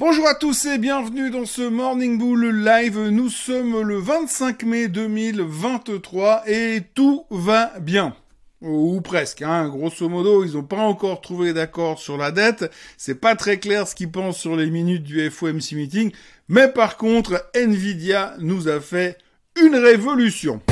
Bonjour à tous et bienvenue dans ce Morning Bull Live. Nous sommes le 25 mai 2023 et tout va bien. Ou presque, hein. grosso modo, ils n'ont pas encore trouvé d'accord sur la dette. C'est pas très clair ce qu'ils pensent sur les minutes du FOMC meeting. Mais par contre, Nvidia nous a fait une révolution.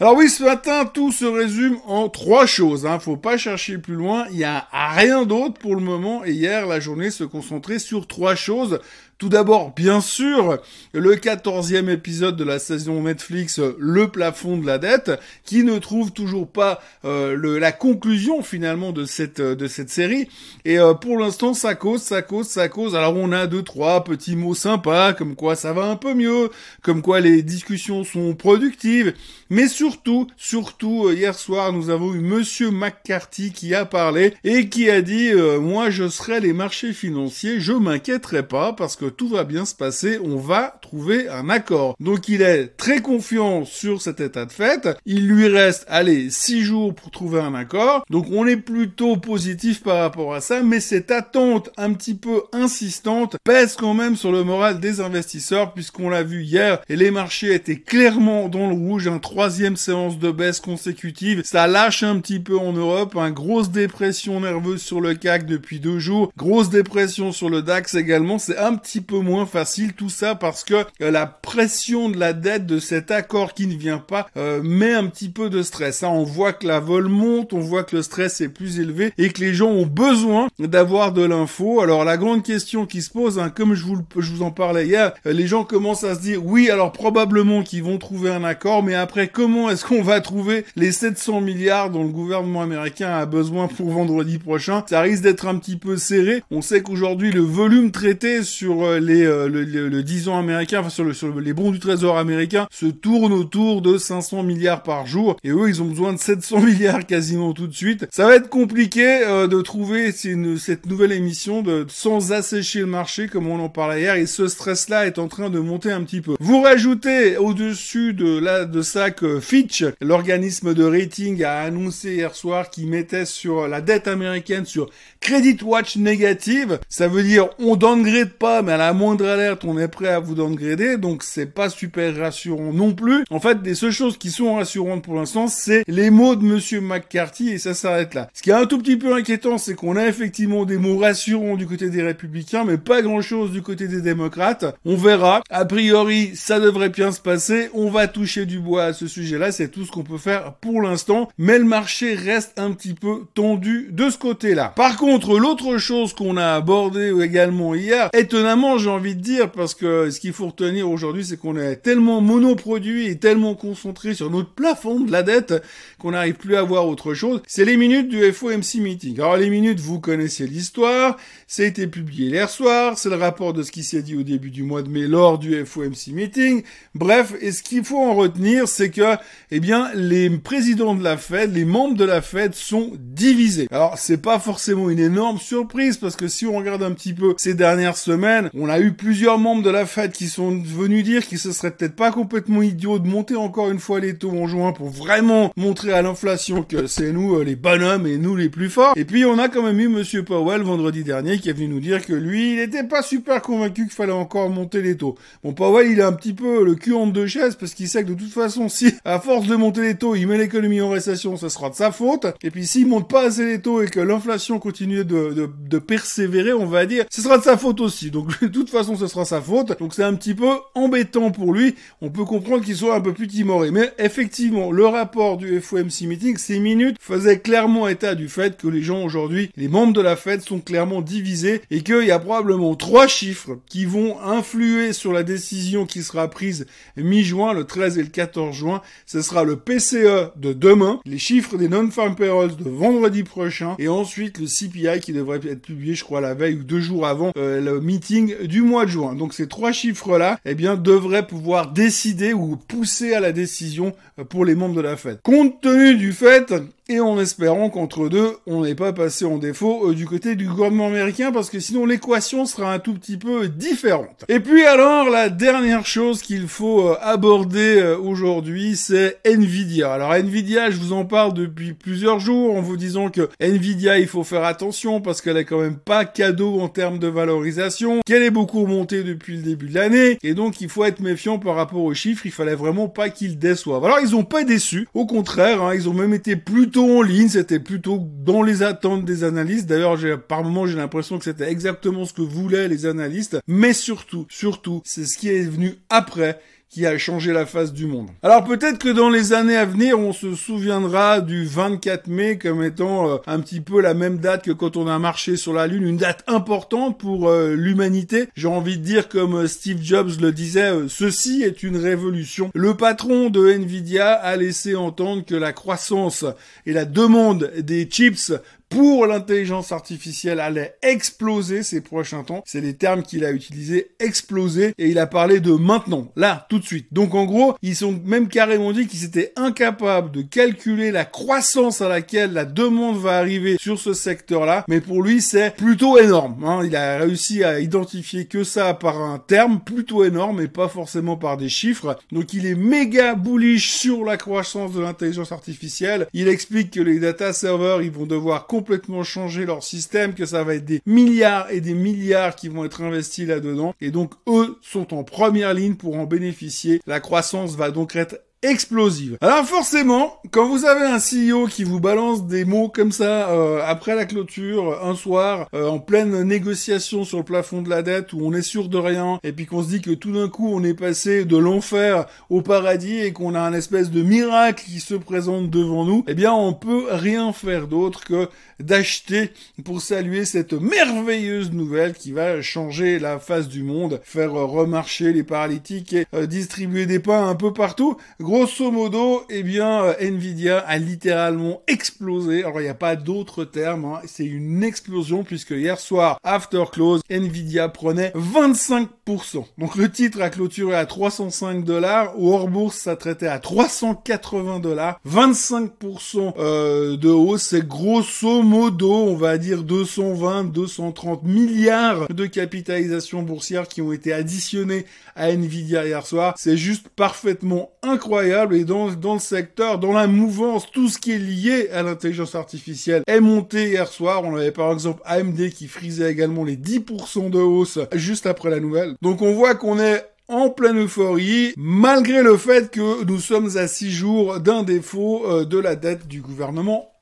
Alors oui, ce matin, tout se résume en trois choses. Hein. Faut pas chercher plus loin. Il y a rien d'autre pour le moment. Et hier, la journée se concentrait sur trois choses. Tout d'abord, bien sûr, le quatorzième épisode de la saison Netflix, Le plafond de la dette, qui ne trouve toujours pas euh, le, la conclusion finalement de cette de cette série. Et euh, pour l'instant, ça cause, ça cause, ça cause. Alors on a deux trois petits mots sympas, comme quoi ça va un peu mieux, comme quoi les discussions sont productives. Mais surtout, surtout euh, hier soir, nous avons eu Monsieur McCarthy qui a parlé et qui a dit moi je serai les marchés financiers, je m'inquiéterai pas parce que tout va bien se passer, on va trouver un accord. Donc il est très confiant sur cet état de fait. Il lui reste, allez, six jours pour trouver un accord. Donc on est plutôt positif par rapport à ça, mais cette attente un petit peu insistante pèse quand même sur le moral des investisseurs puisqu'on l'a vu hier et les marchés étaient clairement dans le rouge, un troisième séance de baisse consécutive. Ça lâche un petit peu en Europe, une grosse dépression nerveuse sur le CAC depuis deux jours, grosse dépression sur le DAX également. C'est un petit peu moins facile tout ça parce que euh, la pression de la dette de cet accord qui ne vient pas euh, met un petit peu de stress. Hein. On voit que la vol monte, on voit que le stress est plus élevé et que les gens ont besoin d'avoir de l'info. Alors la grande question qui se pose, hein, comme je vous, je vous en parlais hier, euh, les gens commencent à se dire oui alors probablement qu'ils vont trouver un accord, mais après comment est-ce qu'on va trouver les 700 milliards dont le gouvernement américain a besoin pour vendredi prochain? Ça risque d'être un petit peu serré. On sait qu'aujourd'hui le volume traité sur euh, les, euh, le, le, 10 ans américain, enfin sur, le, sur les bons du trésor américain, se tourne autour de 500 milliards par jour. Et eux, ils ont besoin de 700 milliards quasiment tout de suite. Ça va être compliqué euh, de trouver une, cette nouvelle émission de, sans assécher le marché, comme on en parlait hier. Et ce stress-là est en train de monter un petit peu. Vous rajoutez au-dessus de, là, de ça que Fitch, l'organisme de rating, a annoncé hier soir qu'il mettait sur la dette américaine sur Credit Watch négative. Ça veut dire on downgrade pas, mais à la moindre alerte, on est prêt à vous downgrader, donc c'est pas super rassurant non plus. En fait, les seules choses qui sont rassurantes pour l'instant, c'est les mots de Monsieur McCarthy, et ça s'arrête là. Ce qui est un tout petit peu inquiétant, c'est qu'on a effectivement des mots rassurants du côté des républicains, mais pas grand chose du côté des démocrates. On verra. A priori, ça devrait bien se passer. On va toucher du bois à ce sujet-là, c'est tout ce qu'on peut faire pour l'instant, mais le marché reste un petit peu tendu de ce côté-là. Par contre, l'autre chose qu'on a abordé également hier, étonnamment, j'ai envie de dire, parce que ce qu'il faut retenir aujourd'hui, c'est qu'on est tellement monoproduit et tellement concentré sur notre plafond de la dette qu'on n'arrive plus à voir autre chose. C'est les minutes du FOMC meeting. Alors les minutes, vous connaissez l'histoire, ça a été publié hier soir, c'est le rapport de ce qui s'est dit au début du mois de mai lors du FOMC meeting. Bref, et ce qu'il faut en retenir, c'est que, eh bien, les présidents de la Fed, les membres de la Fed sont divisés. Alors c'est pas forcément une énorme surprise parce que si on regarde un petit peu ces dernières semaines, on a eu plusieurs membres de la Fed qui sont venus dire qu'il se serait peut-être pas complètement idiot de monter encore une fois les taux en juin pour vraiment montrer à l'inflation que c'est nous euh, les bonhommes et nous les plus forts. Et puis on a quand même eu Monsieur Powell vendredi dernier qui est venu nous dire que lui, il n'était pas super convaincu qu'il fallait encore monter les taux. Bon, Powell, il a un petit peu le cul entre deux chaises parce qu'il sait que de toute façon, si à force de monter les taux, il met l'économie en récession, ça sera de sa faute. Et puis s'il monte pas assez les taux et que l'inflation continue de, de, de persévérer, on va dire, ce sera de sa faute aussi. Donc de toute façon, ce sera sa faute. Donc c'est un petit peu embêtant pour lui. On peut comprendre qu'il soit un peu plus timoré. Mais effectivement, le rapport du FOMC meeting, ces minutes, faisait clairement état du fait que les gens aujourd'hui, les membres de la Fed sont clairement divisés et qu'il y a probablement trois chiffres qui vont influer sur la décision qui sera prise mi-juin, le 13 et le 14 juin. Ce sera le PCE de demain, les chiffres des non-farm payrolls de vendredi prochain et ensuite le CPI qui devrait être publié, je crois, la veille ou deux jours avant euh, le meeting du mois de juin. Donc ces trois chiffres-là, eh bien, devraient pouvoir décider ou pousser à la décision euh, pour les membres de la Fed. Compte tenu du fait et en espérant qu'entre deux, on n'est pas passé en défaut euh, du côté du gouvernement américain parce que sinon l'équation sera un tout petit peu différente. Et puis alors, la dernière chose qu'il faut euh, aborder euh, aujourd'hui, c'est Nvidia. Alors Nvidia, je vous en parle depuis plusieurs jours en vous disant que Nvidia, il faut faire attention parce qu'elle est quand même pas cadeau en termes de valorisation, qu'elle est beaucoup montée depuis le début de l'année et donc il faut être méfiant par rapport aux chiffres, il fallait vraiment pas qu'ils déçoivent. Alors ils ont pas déçu, au contraire, hein, ils ont même été plutôt en ligne, c'était plutôt dans les attentes des analystes. D'ailleurs, par moment j'ai l'impression que c'était exactement ce que voulaient les analystes, mais surtout, surtout, c'est ce qui est venu après qui a changé la face du monde. Alors peut-être que dans les années à venir, on se souviendra du 24 mai comme étant euh, un petit peu la même date que quand on a marché sur la Lune, une date importante pour euh, l'humanité. J'ai envie de dire comme euh, Steve Jobs le disait, ceci est une révolution. Le patron de Nvidia a laissé entendre que la croissance et la demande des chips pour l'intelligence artificielle allait exploser ces prochains temps. C'est les termes qu'il a utilisés, exploser, et il a parlé de maintenant, là, tout de suite. Donc en gros, ils ont même carrément dit qu'ils étaient incapables de calculer la croissance à laquelle la demande va arriver sur ce secteur-là, mais pour lui, c'est plutôt énorme. Hein. Il a réussi à identifier que ça par un terme plutôt énorme et pas forcément par des chiffres. Donc il est méga bullish sur la croissance de l'intelligence artificielle. Il explique que les data servers, ils vont devoir complètement changer leur système, que ça va être des milliards et des milliards qui vont être investis là-dedans. Et donc, eux sont en première ligne pour en bénéficier. La croissance va donc être explosive. Alors forcément, quand vous avez un CEO qui vous balance des mots comme ça euh, après la clôture, un soir, euh, en pleine négociation sur le plafond de la dette, où on est sûr de rien, et puis qu'on se dit que tout d'un coup on est passé de l'enfer au paradis et qu'on a un espèce de miracle qui se présente devant nous, eh bien on peut rien faire d'autre que d'acheter pour saluer cette merveilleuse nouvelle qui va changer la face du monde, faire remarcher les paralytiques et euh, distribuer des pains un peu partout. Grosso modo, eh bien, euh, Nvidia a littéralement explosé. Alors, il n'y a pas d'autre terme. Hein. C'est une explosion puisque hier soir, after close, Nvidia prenait 25%. Donc, le titre a clôturé à 305 dollars. Au hors bourse, ça traitait à 380 dollars. 25% euh, de hausse. C'est grosso modo, on va dire 220, 230 milliards de capitalisation boursière qui ont été additionnés à Nvidia hier soir. C'est juste parfaitement incroyable et dans, dans le secteur, dans la mouvance, tout ce qui est lié à l'intelligence artificielle est monté hier soir. On avait par exemple AMD qui frisait également les 10% de hausse juste après la nouvelle. Donc on voit qu'on est en pleine euphorie, malgré le fait que nous sommes à six jours d'un défaut euh, de la dette du gouvernement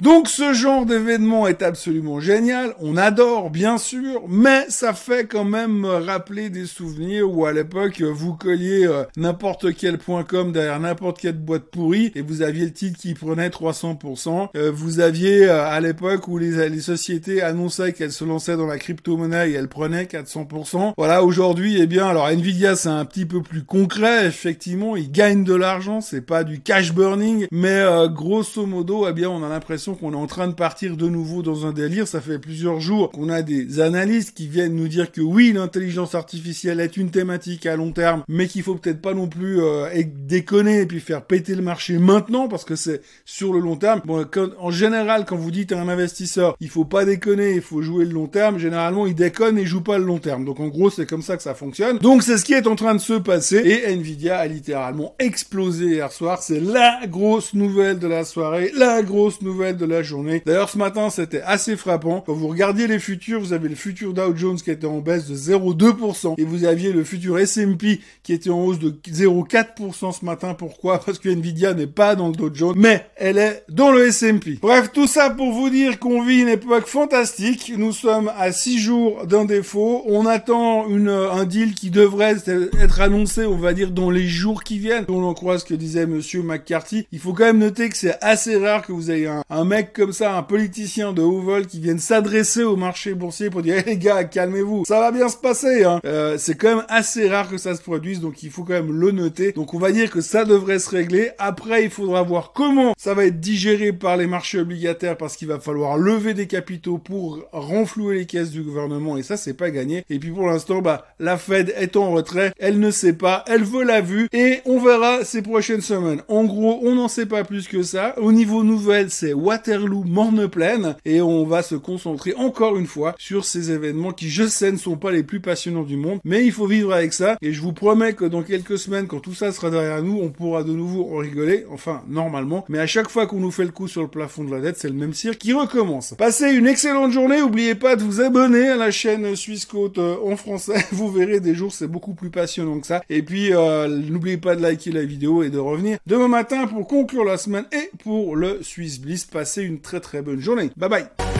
Donc ce genre d'événement est absolument génial, on adore bien sûr, mais ça fait quand même rappeler des souvenirs où à l'époque vous colliez euh, n'importe quel point com derrière n'importe quelle boîte pourrie et vous aviez le titre qui prenait 300%. Euh, vous aviez euh, à l'époque où les, les sociétés annonçaient qu'elles se lançaient dans la crypto-monnaie et elles prenaient 400%. Voilà, aujourd'hui, eh bien, alors Nvidia c'est un petit peu plus concret, effectivement, ils gagnent de l'argent, c'est pas du cash burning, mais grosso modo, eh bien, on a l'impression qu'on est en train de partir de nouveau dans un délire. Ça fait plusieurs jours qu'on a des analystes qui viennent nous dire que oui, l'intelligence artificielle est une thématique à long terme, mais qu'il faut peut-être pas non plus euh, déconner et puis faire péter le marché maintenant parce que c'est sur le long terme. Bon, en général, quand vous dites à un investisseur, il faut pas déconner, il faut jouer le long terme, généralement, il déconne et joue pas le long terme. Donc, en gros, c'est comme ça que ça fonctionne. Donc, c'est ce qui est en train de se passer et Nvidia a littéralement explosé hier soir. C'est la grosse nouvelle de la soirée, la grosse nouvelle de la journée. D'ailleurs, ce matin, c'était assez frappant. Quand vous regardiez les futurs, vous avez le futur Dow Jones qui était en baisse de 0,2% et vous aviez le futur S&P qui était en hausse de 0,4% ce matin. Pourquoi? Parce que Nvidia n'est pas dans le Dow Jones, mais elle est dans le S&P. Bref, tout ça pour vous dire qu'on vit une époque fantastique. Nous sommes à 6 jours d'un défaut. On attend une, un deal qui devrait être annoncé, on va dire, dans les jours qui viennent. On en croit ce que disait monsieur McCarthy. Il faut quand même noter que c'est assez rare que vous avez un, mec comme ça, un politicien de haut vol qui vienne s'adresser au marché boursier pour dire hey, les gars, calmez-vous, ça va bien se passer. Hein. Euh, c'est quand même assez rare que ça se produise, donc il faut quand même le noter. Donc on va dire que ça devrait se régler. Après, il faudra voir comment ça va être digéré par les marchés obligataires parce qu'il va falloir lever des capitaux pour renflouer les caisses du gouvernement et ça c'est pas gagné. Et puis pour l'instant, bah la Fed est en retrait, elle ne sait pas, elle veut la vue et on verra ces prochaines semaines. En gros, on n'en sait pas plus que ça. Au niveau nouveau c'est Waterloo Morne-Plaine et on va se concentrer encore une fois sur ces événements qui, je sais, ne sont pas les plus passionnants du monde, mais il faut vivre avec ça et je vous promets que dans quelques semaines, quand tout ça sera derrière nous, on pourra de nouveau en rigoler, enfin normalement, mais à chaque fois qu'on nous fait le coup sur le plafond de la dette, c'est le même cirque qui recommence. Passez une excellente journée, n'oubliez pas de vous abonner à la chaîne Suisse Côte euh, en français, vous verrez des jours c'est beaucoup plus passionnant que ça. Et puis euh, n'oubliez pas de liker la vidéo et de revenir demain matin pour conclure la semaine et pour le Swiss Bliss. Passez une très très bonne journée. Bye bye